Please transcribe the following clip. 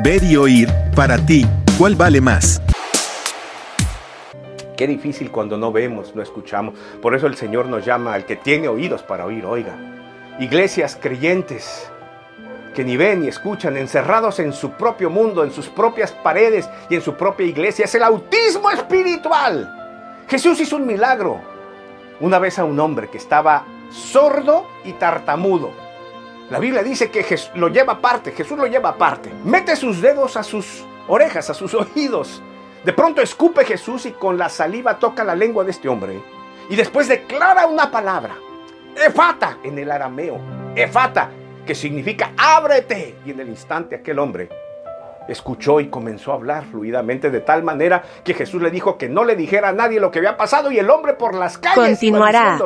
Ver y oír, para ti, ¿cuál vale más? Qué difícil cuando no vemos, no escuchamos. Por eso el Señor nos llama al que tiene oídos para oír, oiga. Iglesias creyentes que ni ven ni escuchan, encerrados en su propio mundo, en sus propias paredes y en su propia iglesia. Es el autismo espiritual. Jesús hizo un milagro una vez a un hombre que estaba sordo y tartamudo. La Biblia dice que Jesús lo lleva aparte, Jesús lo lleva aparte. Mete sus dedos a sus orejas, a sus oídos. De pronto escupe Jesús y con la saliva toca la lengua de este hombre. Y después declara una palabra, efata en el arameo, efata, que significa ábrete. Y en el instante aquel hombre escuchó y comenzó a hablar fluidamente de tal manera que Jesús le dijo que no le dijera a nadie lo que había pasado y el hombre por las calles Continuará.